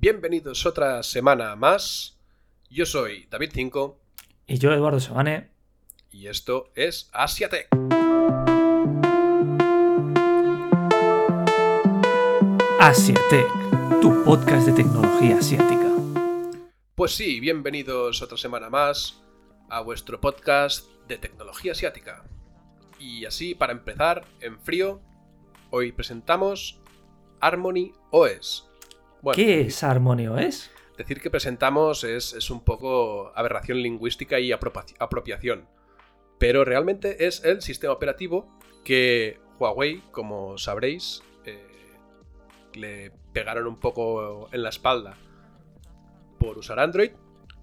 Bienvenidos otra semana más. Yo soy David 5 Y yo, Eduardo Sebane. y esto es Asiatech. Asiatech, tu podcast de tecnología asiática. Pues sí, bienvenidos otra semana más a vuestro podcast de tecnología asiática. Y así, para empezar, en frío, hoy presentamos Harmony OS. Bueno, ¿Qué es Harmony OS? Decir que presentamos es, es un poco aberración lingüística y apropiación. Pero realmente es el sistema operativo que Huawei, como sabréis, eh, le pegaron un poco en la espalda por usar Android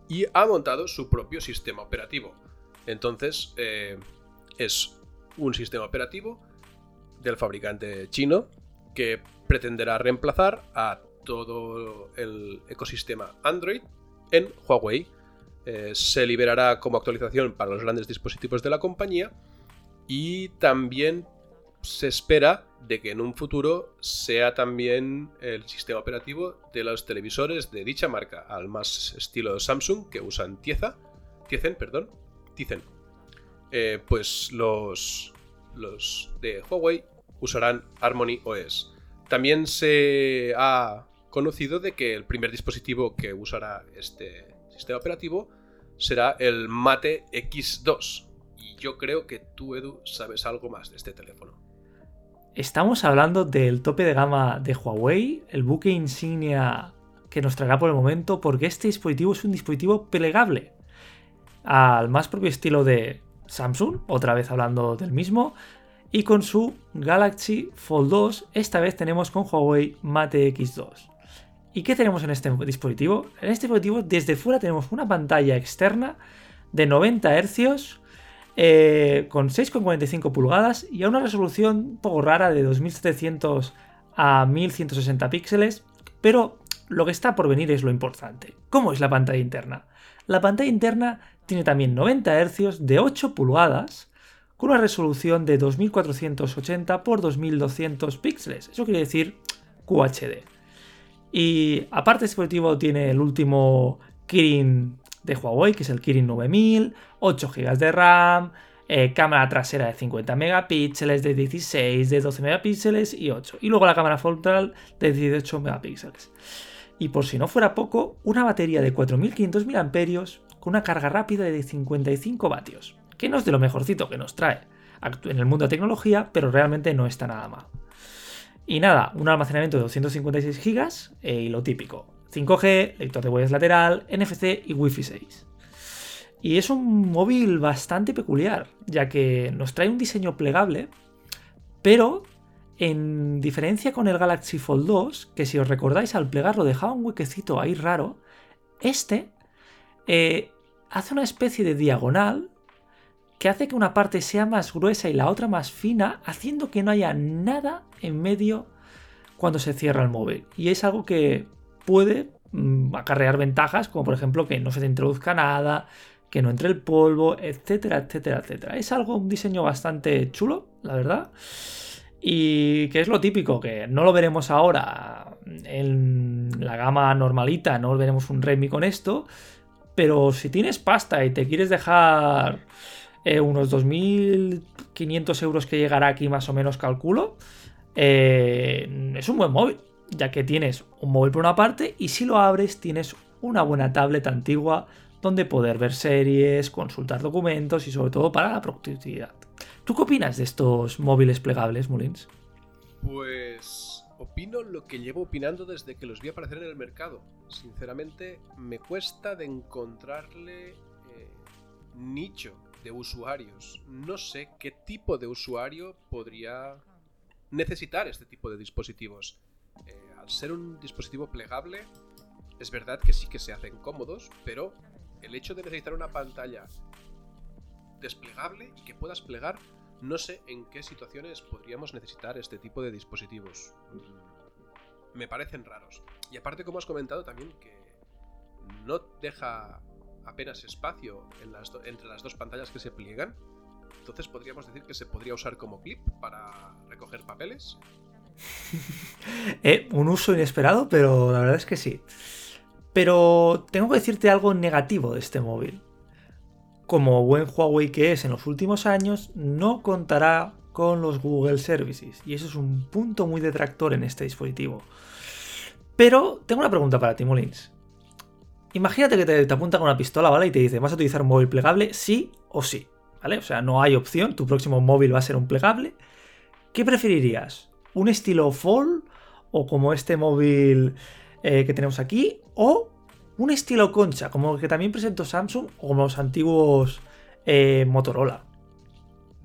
y ha montado su propio sistema operativo. Entonces, eh, es un sistema operativo del fabricante chino que pretenderá reemplazar a todo el ecosistema Android en Huawei. Eh, se liberará como actualización para los grandes dispositivos de la compañía y también se espera de que en un futuro sea también el sistema operativo de los televisores de dicha marca, al más estilo Samsung que usan Tieza, Tizen, perdón, Tizen. Eh, pues los, los de Huawei usarán Harmony OS. También se ha conocido de que el primer dispositivo que usará este sistema operativo será el Mate X2. Y yo creo que tú, Edu, sabes algo más de este teléfono. Estamos hablando del tope de gama de Huawei, el buque insignia que nos traerá por el momento, porque este dispositivo es un dispositivo plegable. Al más propio estilo de Samsung, otra vez hablando del mismo, y con su Galaxy Fold 2, esta vez tenemos con Huawei Mate X2. ¿Y qué tenemos en este dispositivo? En este dispositivo desde fuera tenemos una pantalla externa de 90 Hz eh, con 6,45 pulgadas y a una resolución un poco rara de 2700 a 1160 píxeles, pero lo que está por venir es lo importante. ¿Cómo es la pantalla interna? La pantalla interna tiene también 90 Hz de 8 pulgadas con una resolución de 2480 x 2200 píxeles. Eso quiere decir QHD. Y aparte este dispositivo tiene el último Kirin de Huawei, que es el Kirin 9000, 8 GB de RAM, eh, cámara trasera de 50 megapíxeles, de 16, de 12 megapíxeles y 8. Y luego la cámara frontal de 18 megapíxeles. Y por si no fuera poco, una batería de 4500 mAh con una carga rápida de 55 vatios. Que no es de lo mejorcito que nos trae en el mundo de tecnología, pero realmente no está nada mal. Y nada, un almacenamiento de 256 GB eh, y lo típico. 5G, lector de huellas lateral, NFC y Wi-Fi 6. Y es un móvil bastante peculiar, ya que nos trae un diseño plegable, pero en diferencia con el Galaxy Fold 2, que si os recordáis al plegarlo dejaba un huequecito ahí raro, este eh, hace una especie de diagonal que hace que una parte sea más gruesa y la otra más fina, haciendo que no haya nada en medio cuando se cierra el móvil. Y es algo que puede mm, acarrear ventajas, como por ejemplo que no se te introduzca nada, que no entre el polvo, etcétera, etcétera, etcétera. Es algo, un diseño bastante chulo, la verdad. Y que es lo típico, que no lo veremos ahora en la gama normalita, no veremos un Redmi con esto. Pero si tienes pasta y te quieres dejar eh, unos 2.500 euros que llegará aquí más o menos, calculo, eh, es un buen móvil, ya que tienes un móvil por una parte y si lo abres tienes una buena tablet antigua donde poder ver series, consultar documentos y sobre todo para la productividad. ¿Tú qué opinas de estos móviles plegables, Mulins? Pues opino lo que llevo opinando desde que los vi aparecer en el mercado. Sinceramente, me cuesta de encontrarle eh, nicho de usuarios. No sé qué tipo de usuario podría necesitar este tipo de dispositivos. Eh, al ser un dispositivo plegable, es verdad que sí que se hacen cómodos, pero el hecho de necesitar una pantalla desplegable y que puedas plegar, no sé en qué situaciones podríamos necesitar este tipo de dispositivos. Mm, Me parecen raros. Y aparte, como has comentado también, que no deja apenas espacio entre las dos pantallas que se pliegan. Entonces podríamos decir que se podría usar como clip para recoger papeles. Eh, un uso inesperado, pero la verdad es que sí. Pero tengo que decirte algo negativo de este móvil. Como buen Huawei que es en los últimos años, no contará con los Google Services. Y eso es un punto muy detractor en este dispositivo. Pero tengo una pregunta para ti, Molins. Imagínate que te, apunta con una pistola, ¿vale? Y te dice, ¿vas a utilizar un móvil plegable? Sí o sí, ¿vale? O sea, no hay opción, tu próximo móvil va a ser un plegable. ¿Qué preferirías? ¿Un estilo Fold o como este móvil eh, que tenemos aquí? ¿O un estilo concha, como el que también presentó Samsung o como los antiguos eh, Motorola?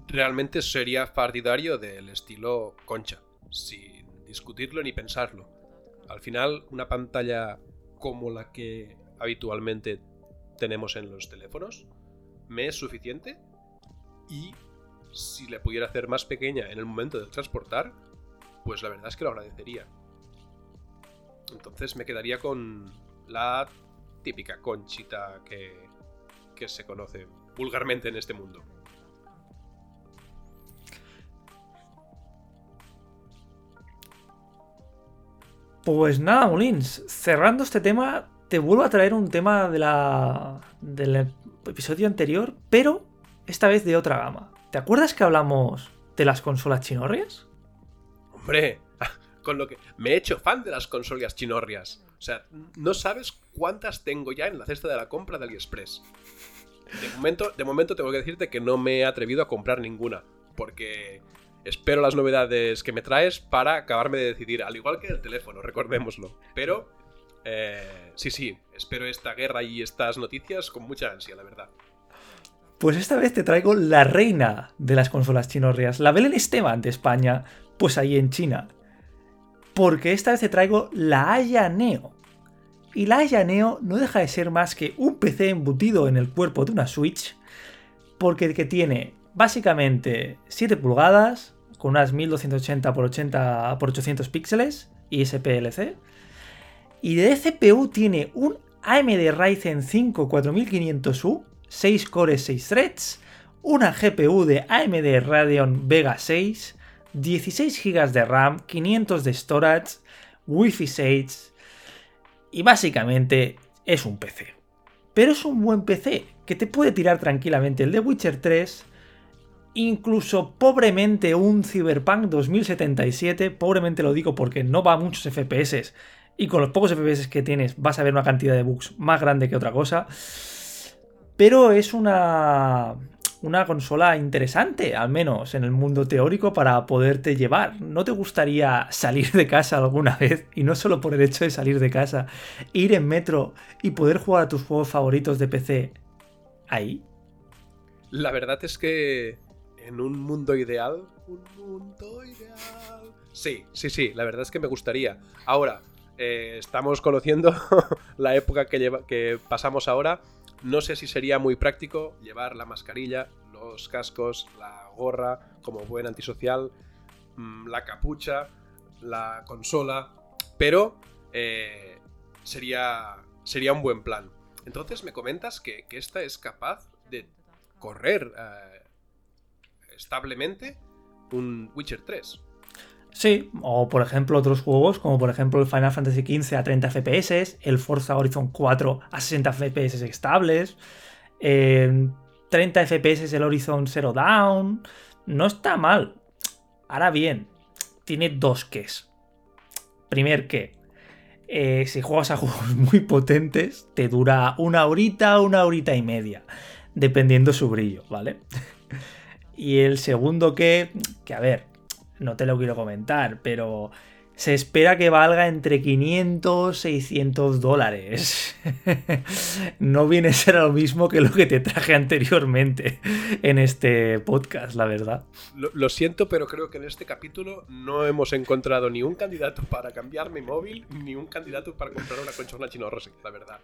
Realmente sería partidario del estilo concha, sin discutirlo ni pensarlo. Al final, una pantalla como la que habitualmente tenemos en los teléfonos me es suficiente y si le pudiera hacer más pequeña en el momento de transportar, pues la verdad es que lo agradecería. Entonces me quedaría con la típica conchita que, que se conoce vulgarmente en este mundo. Pues nada, Molins, cerrando este tema, te vuelvo a traer un tema del episodio anterior, pero esta vez de otra gama. ¿Te acuerdas que hablamos de las consolas chinorrias? Hombre, con lo que me he hecho fan de las consolas chinorrias. O sea, no sabes cuántas tengo ya en la cesta de la compra de AliExpress. De momento, de momento tengo que decirte que no me he atrevido a comprar ninguna, porque espero las novedades que me traes para acabarme de decidir, al igual que el teléfono, recordémoslo. Pero, eh, sí, sí, espero esta guerra y estas noticias con mucha ansia, la verdad. Pues esta vez te traigo la reina de las consolas chinorrias, la Belén Esteban de España, pues ahí en China. Porque esta vez te traigo la Aya Neo. Y la Aya Neo no deja de ser más que un PC embutido en el cuerpo de una Switch, porque que tiene básicamente 7 pulgadas, con unas 1280 x 80 x 800 píxeles y SPLC. Y de CPU tiene un AMD Ryzen 5 4500U, 6 cores, 6 threads, una GPU de AMD Radeon Vega 6, 16 GB de RAM, 500 de storage, Wi-Fi 6 y básicamente es un PC. Pero es un buen PC que te puede tirar tranquilamente el de Witcher 3, incluso pobremente un Cyberpunk 2077, pobremente lo digo porque no va a muchos FPS y con los pocos FPS que tienes vas a ver una cantidad de bugs más grande que otra cosa. Pero es una, una consola interesante, al menos en el mundo teórico, para poderte llevar. ¿No te gustaría salir de casa alguna vez? Y no solo por el hecho de salir de casa, ir en metro y poder jugar a tus juegos favoritos de PC ahí. La verdad es que en un mundo ideal. Un mundo ideal. Sí, sí, sí, la verdad es que me gustaría. Ahora, eh, estamos conociendo la época que, lleva, que pasamos ahora. No sé si sería muy práctico llevar la mascarilla, los cascos, la gorra como buen antisocial, mm, la capucha, la consola, pero eh, sería, sería un buen plan. Entonces me comentas que, esta es capaz de correr eh, establemente un Witcher 3. Sí, o por ejemplo otros juegos como por ejemplo el Final Fantasy XV a 30 FPS, el Forza Horizon 4 a 60 FPS estables, 30 FPS el Horizon Zero Down, no está mal. Ahora bien, tiene dos ques. Primer que, eh, si juegas a juegos muy potentes, te dura una horita, una horita y media, dependiendo su brillo, ¿vale? Y el segundo que, que a ver, no te lo quiero comentar, pero se espera que valga entre 500 y 600 dólares. no viene a ser lo mismo que lo que te traje anteriormente en este podcast, la verdad. Lo, siento, pero creo que en este capítulo no hemos encontrado ni un candidato para cambiar mi móvil, ni un candidato para comprar una consola chino rosa, la verdad.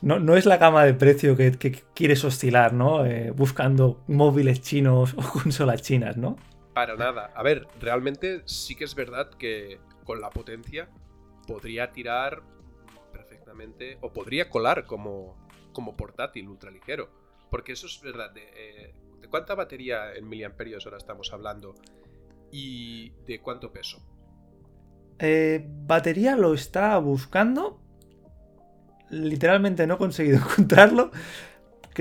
No, es la gama de precio que, quieres oscilar, ¿no? Eh, buscando móviles chinos o consolas chinas, ¿no? Para nada. A ver, realmente sí que es verdad que con la potencia podría tirar perfectamente o podría colar como, como portátil ultraligero. Porque eso es verdad. De, eh, ¿de cuánta batería en miliamperios ahora estamos hablando? ¿Y de cuánto peso? Eh, batería lo está buscando. Literalmente no he conseguido encontrarlo.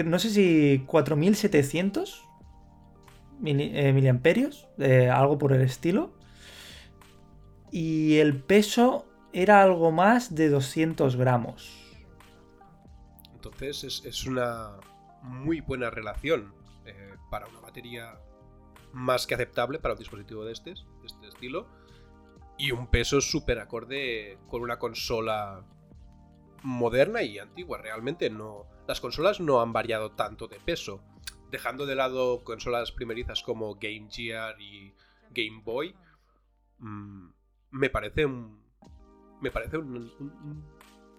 No sé si 4700 miliamperios, eh, algo por el estilo. Y el peso era algo más de 200 gramos. Entonces es, una muy buena relación eh, para una batería más que aceptable para un dispositivo de este, de este estilo. Y un peso súper acorde con una consola moderna y antigua. Realmente no. Las consolas no han variado tanto de peso. Dejando de lado consolas primerizas como Game Gear y Game Boy. Mm, me parece un. Me parece un,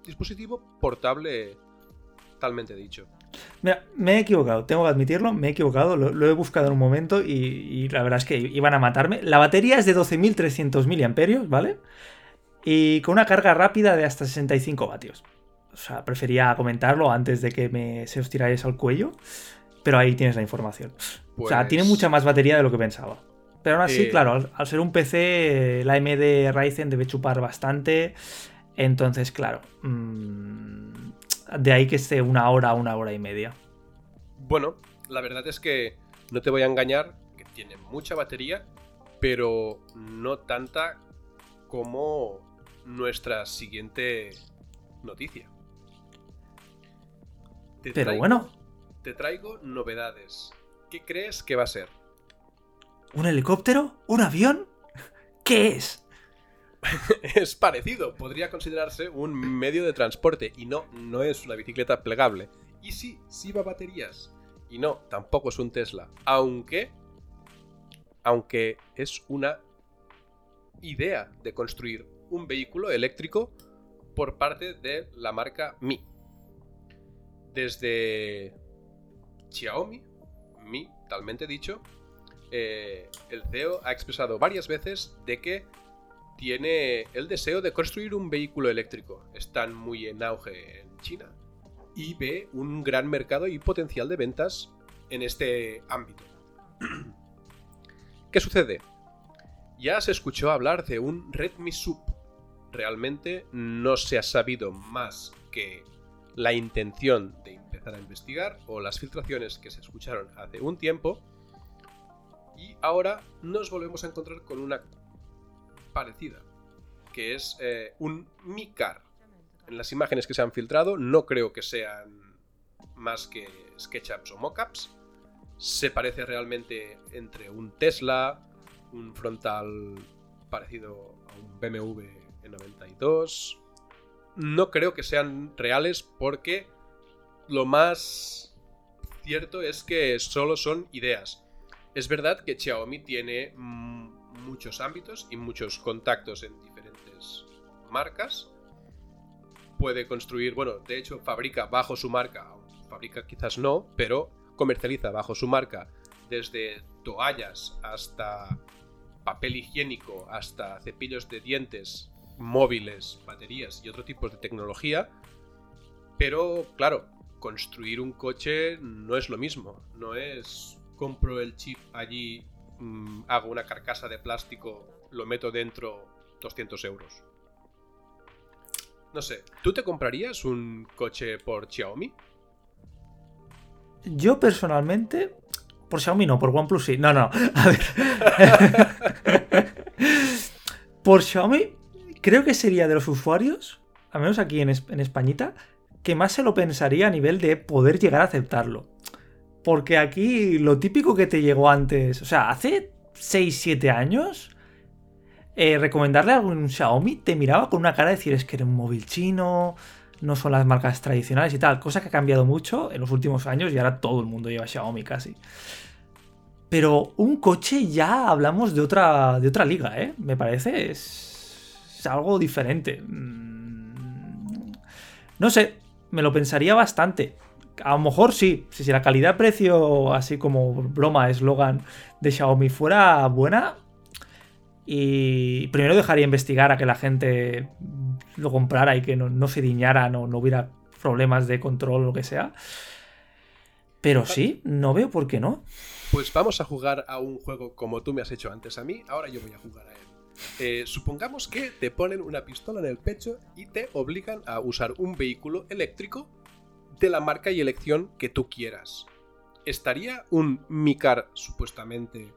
dispositivo portable totalmente dicho. Mira, me he equivocado, tengo que admitirlo, me he equivocado, lo, he buscado en un momento y, y, la verdad es que iban a matarme. La batería es de 12.300 mAh, ¿vale? Y con una carga rápida de hasta 65 vatios. O sea, prefería comentarlo antes de que me, se os tiráis al cuello. Pero ahí tienes la información. O sea, tiene pues mucha más batería de lo que pensaba. Pero aún así, eh, claro, al, ser un PC, la AMD Ryzen debe chupar bastante. Entonces, claro. Mm, de ahí que esté una hora, una hora y media. Bueno, la verdad es que no te voy a engañar, que tiene mucha batería, pero no tanta como nuestra siguiente noticia. Pero bueno. Te traigo novedades. ¿Qué crees que va a ser? ¿Un helicóptero? ¿Un avión? ¿Qué es? es parecido, podría considerarse un medio de transporte y no, no es una bicicleta plegable. Y sí, sí va a baterías. Y no, tampoco es un Tesla. Aunque, aunque es una idea de construir un vehículo eléctrico por parte de la marca Mi desde Xiaomi, Mi, talmente dicho, eh, el CEO ha expresado varias veces de que tiene el deseo de construir un vehículo eléctrico. Están muy en auge en China y ve un gran mercado y potencial de ventas en este ámbito. ¿Qué sucede? Ya se escuchó hablar de un Redmi Sub. Realmente no se ha sabido más que la intención de empezar a investigar o las filtraciones que se escucharon hace un tiempo. Y ahora nos volvemos a encontrar con una parecida, que es eh, un Micar. En las imágenes que se han filtrado no creo que sean más que SketchUps o mockups. Se parece realmente entre un Tesla, un frontal parecido a un BMW E92, no creo que sean reales porque lo más cierto es que solo son ideas. Es verdad que Xiaomi tiene muchos ámbitos y muchos contactos en diferentes marcas. Puede construir, bueno, de hecho fabrica bajo su marca, fabrica quizás no, pero comercializa bajo su marca desde toallas hasta papel higiénico, hasta cepillos de dientes, móviles, baterías y otro tipo de tecnología. Pero, claro, construir un coche no es lo mismo. No es compro el chip allí, mm, hago una carcasa de plástico, lo meto dentro 200 euros. No sé, ¿tú te comprarías un coche por Xiaomi? Yo personalmente, por Xiaomi no, por OnePlus sí. No, no, a ver. por Xiaomi creo que sería de los usuarios, al menos aquí en, Españita, que más se lo pensaría a nivel de poder llegar a aceptarlo. Porque aquí lo típico que te llegó antes, o sea, hace 6-7 años, eh, recomendarle a algún Xiaomi te miraba con una cara de decir es que era un móvil chino, no son las marcas tradicionales y tal, cosa que ha cambiado mucho en los últimos años y ahora todo el mundo lleva Xiaomi casi. Pero un coche ya hablamos de otra, de otra liga, ¿eh? Me parece. Es, algo diferente. Mm, no sé, me lo pensaría bastante. A lo mejor sí, si la calidad-precio, así como broma, eslogan de Xiaomi fuera buena, y primero dejaría investigar a que la gente lo comprara y que no, se diñara, no, no hubiera problemas de control o lo que sea. Pero sí, no veo por qué no. Pues vamos a jugar a un juego como tú me has hecho antes a mí, ahora yo voy a jugar a él. Eh, supongamos que te ponen una pistola en el pecho y te obligan a usar un vehículo eléctrico de la marca y elección que tú quieras. ¿Estaría un Micar supuestamente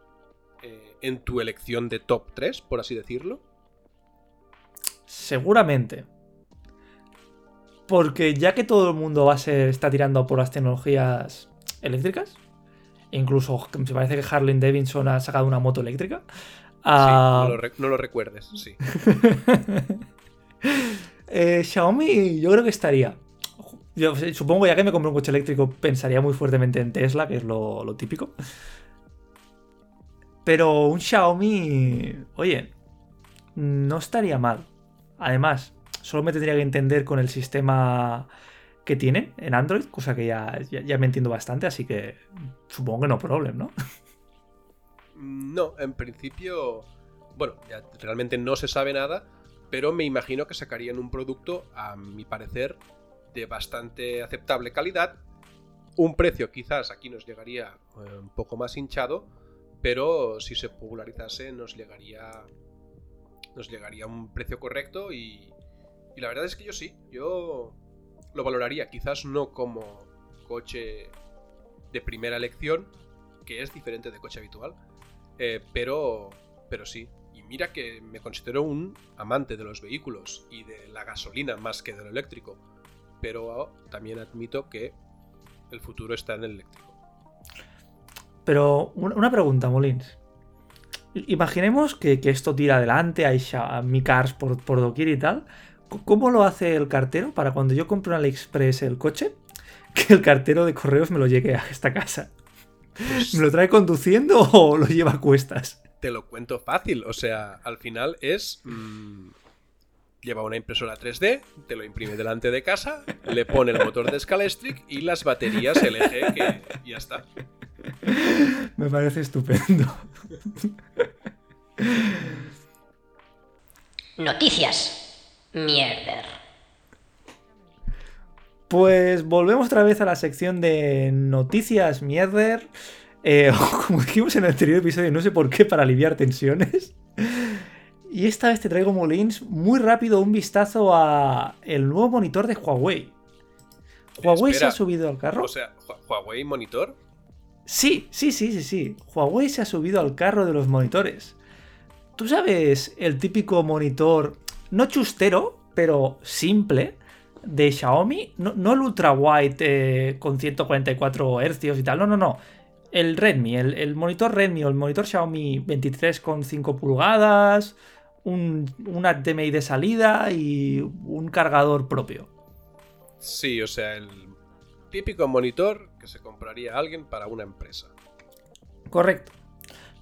eh, en tu elección de top 3, por así decirlo? Seguramente. Porque ya que todo el mundo va a está tirando por las tecnologías eléctricas, incluso me parece que Harley Davidson ha sacado una moto eléctrica. Ah, no, lo recuerdes, sí. Eh, Xiaomi, yo creo que estaría. Yo supongo ya que me compro un coche eléctrico, pensaría muy fuertemente en Tesla, que es lo, lo típico. Pero un Xiaomi, oye, no estaría mal. Además, solo me tendría que entender con el sistema que tienen en Android, cosa que ya, ya, me entiendo bastante, así que supongo que no problem, ¿no? No, en principio, bueno, ya realmente no se sabe nada, pero me imagino que sacarían un producto, a mi parecer, de bastante aceptable calidad. Un precio quizás aquí nos llegaría eh, un poco más hinchado, pero si se popularizase nos llegaría nos llegaría a un precio correcto y, y la verdad es que yo sí, yo lo valoraría, quizás no como coche de primera elección, que es diferente de coche habitual, eh, pero, pero sí. Y mira que me considero un amante de los vehículos y de la gasolina más que del eléctrico, pero también admito que el futuro está en el eléctrico. Pero una pregunta, Molins. Imaginemos que, esto tira adelante, hay Mi Cars por, por doquier y tal. ¿Cómo lo hace el cartero para cuando yo compro en AliExpress el coche? Que el cartero de correos me lo llegue a esta casa. Pues ¿Me lo trae conduciendo o lo lleva a cuestas? Te lo cuento fácil, o sea, al final es... Mm, lleva una impresora 3D, te lo imprime delante de casa, le pone el motor de Scalestric y las baterías LG que ya está. Me parece estupendo. Noticias. Mierder. Pues volvemos otra vez a la sección de noticias mierder. Eh, como dijimos en el anterior episodio, no sé por qué, para aliviar tensiones. Y esta vez te traigo, Molins, muy rápido un vistazo a el nuevo monitor de Huawei. ¿Huawei se ha subido al carro? O sea, ¿Huawei monitor? Sí, sí, sí, sí, sí. Huawei se ha subido al carro de los monitores. ¿Tú sabes el típico monitor no chustero, pero simple, de Xiaomi. No, el ultra wide eh, con 144 Hz y tal. No, no, no. El Redmi, el, monitor Redmi o el monitor Xiaomi 23,5 pulgadas, un, un HDMI de salida y un cargador propio. Sí, o sea, el típico monitor que se compraría alguien para una empresa. Correcto.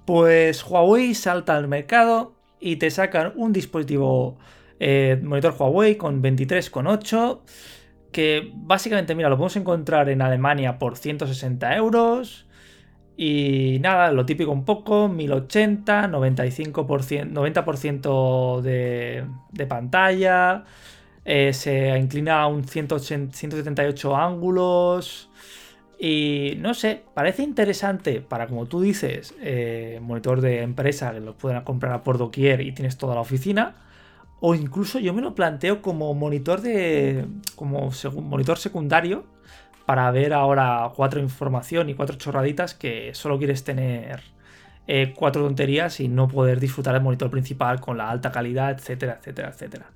Pues Huawei salta al mercado y te sacan un dispositivo eh, monitor Huawei con 23,8 que básicamente, mira, lo podemos encontrar en Alemania por 160 euros. Y nada, lo típico un poco, 1080, 95%, 90% de, de pantalla. Eh, se inclina a un 178 ángulos. Y no sé, parece interesante para, como tú dices, eh, monitor de empresa que lo pueden comprar por doquier y tienes toda la oficina. O incluso yo me lo planteo como monitor de. como monitor secundario. Para ver ahora cuatro información y cuatro chorraditas que solo quieres tener eh, cuatro tonterías y no poder disfrutar del monitor principal con la alta calidad, etcétera, etcétera, etcétera.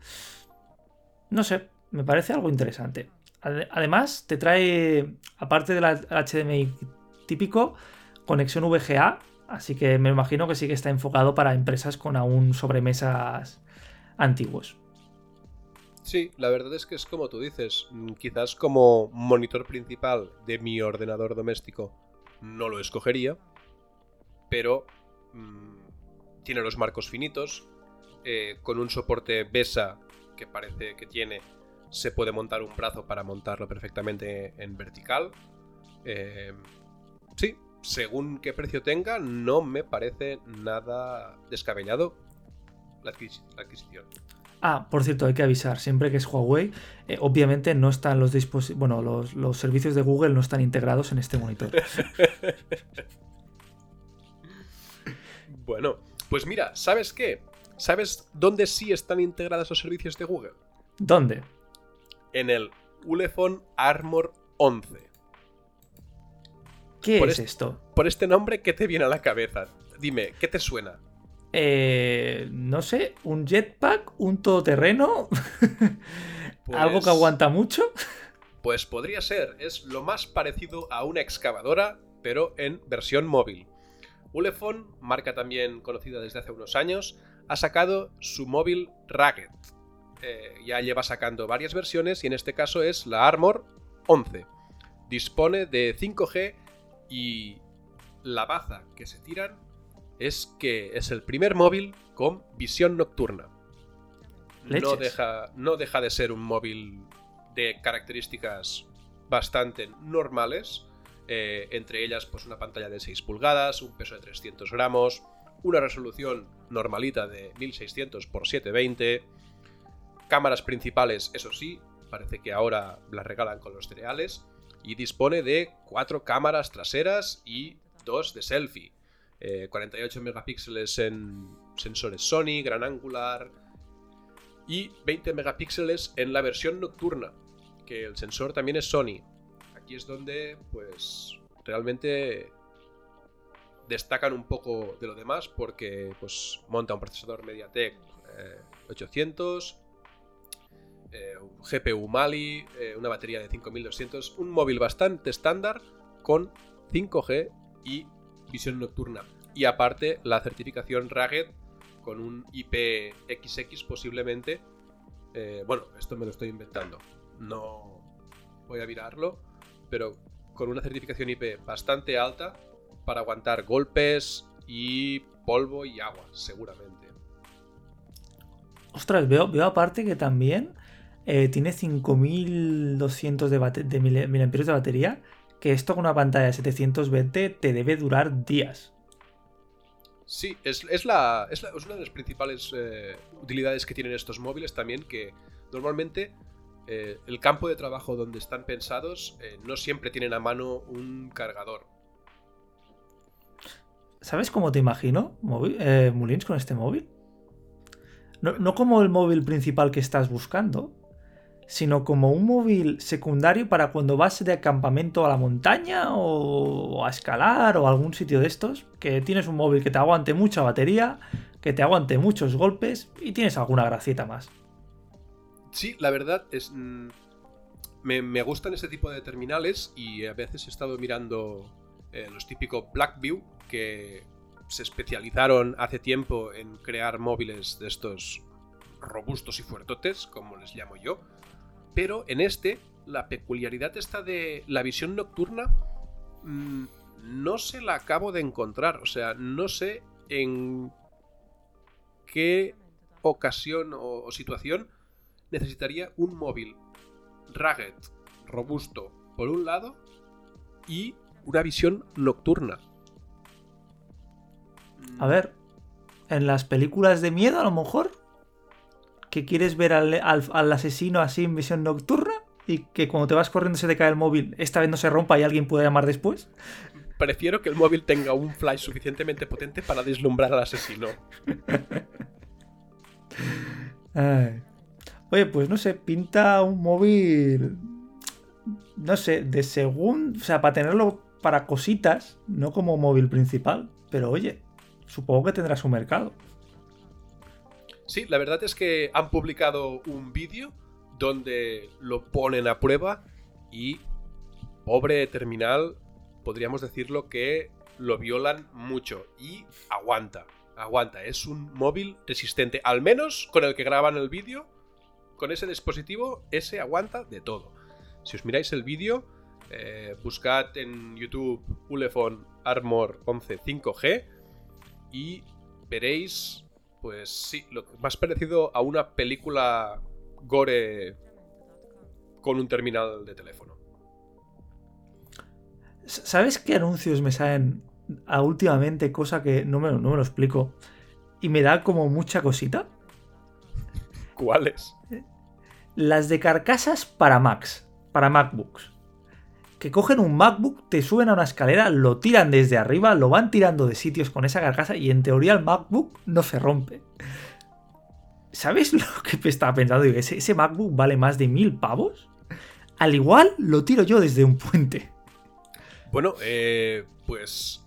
No sé, me parece algo interesante. Además, te trae, aparte del HDMI típico, conexión VGA, así que me imagino que sí que está enfocado para empresas con aún sobremesas antiguos. Sí, la verdad es que es como tú dices, mm, quizás como monitor principal de mi ordenador doméstico no lo escogería, pero mm, tiene los marcos finitos, eh, con un soporte BESA que parece que tiene, se puede montar un brazo para montarlo perfectamente en vertical. Eh, sí, según qué precio tenga, no me parece nada descabellado la, adquisición. Ah, por cierto, hay que avisar, siempre que es Huawei, eh, obviamente no están los dispositivos, bueno, los, los servicios de Google no están integrados en este monitor. Bueno, pues mira, ¿sabes qué? ¿Sabes dónde sí están integrados los servicios de Google? ¿Dónde? En el Ulefone Armor 11. ¿Qué Por es est- esto? Por este nombre, ¿qué te viene a la cabeza? Dime, ¿qué te suena? Eh, no sé, un jetpack, un todoterreno, algo que Pues- aguanta mucho. Pues podría ser, es lo más parecido a una excavadora, pero en versión móvil. Ulefone, marca también conocida desde hace unos años, ha sacado su móvil Ragged. Eh, ya lleva sacando varias versiones y en este caso es la Armor 11. Dispone de 5G y la baza que se tiran es que es el primer móvil con visión nocturna. No deja, no deja de ser un móvil de características bastante normales, eh, entre ellas pues una pantalla de 6 pulgadas, un peso de 300 gramos, una resolución normalita de 1600 x 720, cámaras principales, eso sí, parece que ahora las regalan con los cereales, y dispone de cuatro cámaras traseras y dos de selfie. Eh, 48 megapíxeles en sensores Sony, gran angular, y 20 megapíxeles en la versión nocturna, que el sensor también es Sony. Aquí es donde, pues, realmente destacan un poco de lo demás porque, pues, monta un procesador MediaTek eh, 800, eh, un GPU Mali, eh, una batería de 5200, un móvil bastante estándar con 5G y visión nocturna. Y aparte, la certificación Ragged con un IPXX posiblemente. eh, bueno, esto me lo estoy inventando. No voy a mirarlo, pero con una certificación IP bastante alta para aguantar golpes y polvo y agua, seguramente. Ostras, veo, veo aparte que también eh, tiene 5200 de, de mil- miliamperios de batería. Que esto con una pantalla de 720 te debe durar días. Sí, es, es la, es, la- es una de las principales eh, utilidades que tienen estos móviles también, que normalmente eh, el campo de trabajo donde están pensados eh, no siempre tienen a mano un cargador. ¿Sabes cómo te imagino, móvil, Mulins, con este móvil? No, no como el móvil principal que estás buscando, sino como un móvil secundario para cuando vas de campamento a la montaña o, a escalar o a algún sitio de estos, que tienes un móvil que te aguante mucha batería, que te aguante muchos golpes y tienes alguna gracieta más. Sí, la verdad es. mm, me, me gustan este tipo de terminales y a veces he estado mirando eh, los típicos Blackview que se especializaron hace tiempo en crear móviles de estos robustos y fuertotes, como les llamo yo. Pero en este, la peculiaridad esta de la visión nocturna mm, no se la acabo de encontrar. O sea, no sé en qué ocasión o- o situación necesitaría un móvil rugged, robusto, por un lado, y una visión nocturna. A ver, en las películas de miedo a lo mejor, que quieres ver al, al- al asesino así en visión nocturna y que cuando te vas corriendo se te cae el móvil, esta vez no se rompa y alguien pueda llamar después. Prefiero que el móvil tenga un flash suficientemente potente para deslumbrar al asesino. Ay. Oye, pues no sé, pinta un móvil. No sé, de según. O sea, para tenerlo para cositas, no como móvil principal. Pero oye, supongo que tendrá su mercado. Sí, la verdad es que han publicado un vídeo donde lo ponen a prueba y pobre terminal, podríamos decirlo que lo violan mucho y aguanta, aguanta, es un móvil resistente, al menos con el que graban el vídeo, con ese dispositivo, ese aguanta de todo. Si os miráis el vídeo, eh, buscad en YouTube Ulefone Armor 11 5G y veréis pues sí, lo más parecido a una película gore con un terminal de teléfono. ¿Sabes qué anuncios me salen a últimamente? Cosa que no me, no me lo explico. Y me da como mucha cosita. ¿Cuáles? Las de carcasas para Macs, para MacBooks. Que cogen un MacBook, te suben a una escalera, lo tiran desde arriba, lo van tirando de sitios con esa carcasa y en teoría el MacBook no se rompe. ¿Sabes lo que estaba pensando? Digo, ¿ese, ese MacBook vale más de mil pavos? Al igual lo tiro yo desde un puente. Bueno, eh, pues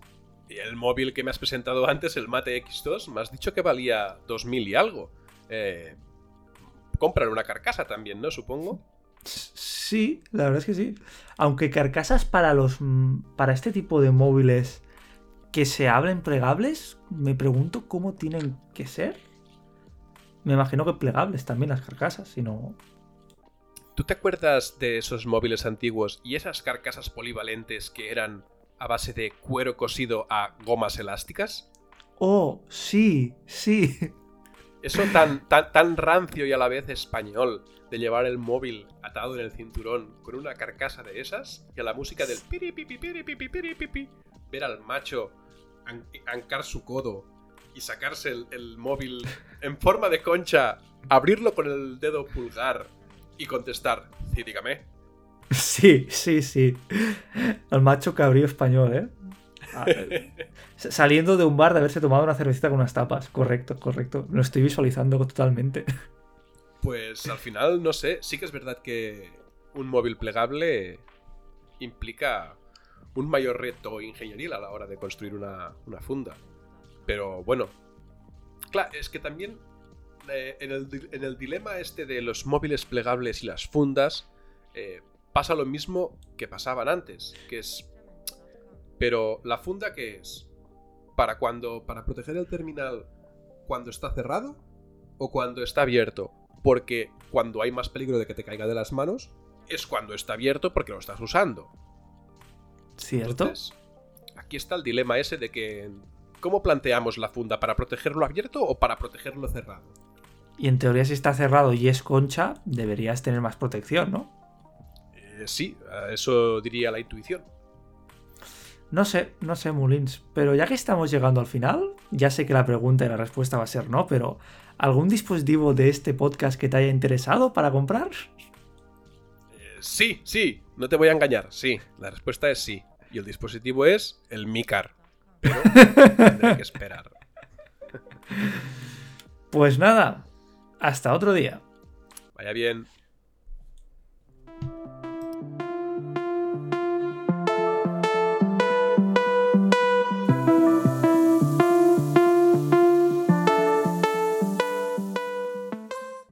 el móvil que me has presentado antes, el Mate X2, me has dicho que valía 2000 y algo. Eh, compran una carcasa también, ¿no? Supongo. Sí, la verdad es que sí. Aunque carcasas para los para este tipo de móviles que se abren plegables, me pregunto cómo tienen que ser. Me imagino que plegables también las carcasas, si no. ¿Tú te acuerdas de esos móviles antiguos y esas carcasas polivalentes que eran a base de cuero cosido a gomas elásticas? Oh, sí, sí. Eso tan, tan, tan rancio y a la vez español de llevar el móvil atado en el cinturón con una carcasa de esas y a la música del piripipi, piripipi, piripipi, ver al macho ancar su codo y sacarse el, móvil en forma de concha, abrirlo con el dedo pulgar y contestar, sí, dígame. Sí, sí, sí. El macho cabrío español, ¿eh? Ah, eh, Saliendo de un bar de haberse tomado una cervecita con unas tapas. Correcto, correcto. Lo estoy visualizando totalmente. Pues al final, no sé, sí que es verdad que un móvil plegable implica un mayor reto ingenieril a la hora de construir una, funda. Pero bueno, claro, es que también eh, en, el, en, el, dilema este de los móviles plegables y las fundas, eh, pasa lo mismo que pasaban antes, que es... Pero la funda que es para cuando para proteger el terminal cuando está cerrado o cuando está abierto, porque cuando hay más peligro de que te caiga de las manos es cuando está abierto porque lo estás usando. ¿Cierto? Entonces, aquí está el dilema ese de que ¿cómo planteamos la funda para protegerlo abierto o para protegerlo cerrado? Y en teoría si está cerrado y es concha, deberías tener más protección, ¿no? Eh, sí, eso diría la intuición. No sé, no sé, Mulins, pero ya que estamos llegando al final, ya sé que la pregunta y la respuesta va a ser no, pero ¿algún dispositivo de este podcast que te haya interesado para comprar? Eh, sí, sí, no te voy a engañar, sí, la respuesta es sí. Y el dispositivo es el Micar. Pero tendré que esperar. Pues nada, hasta otro día. Vaya bien.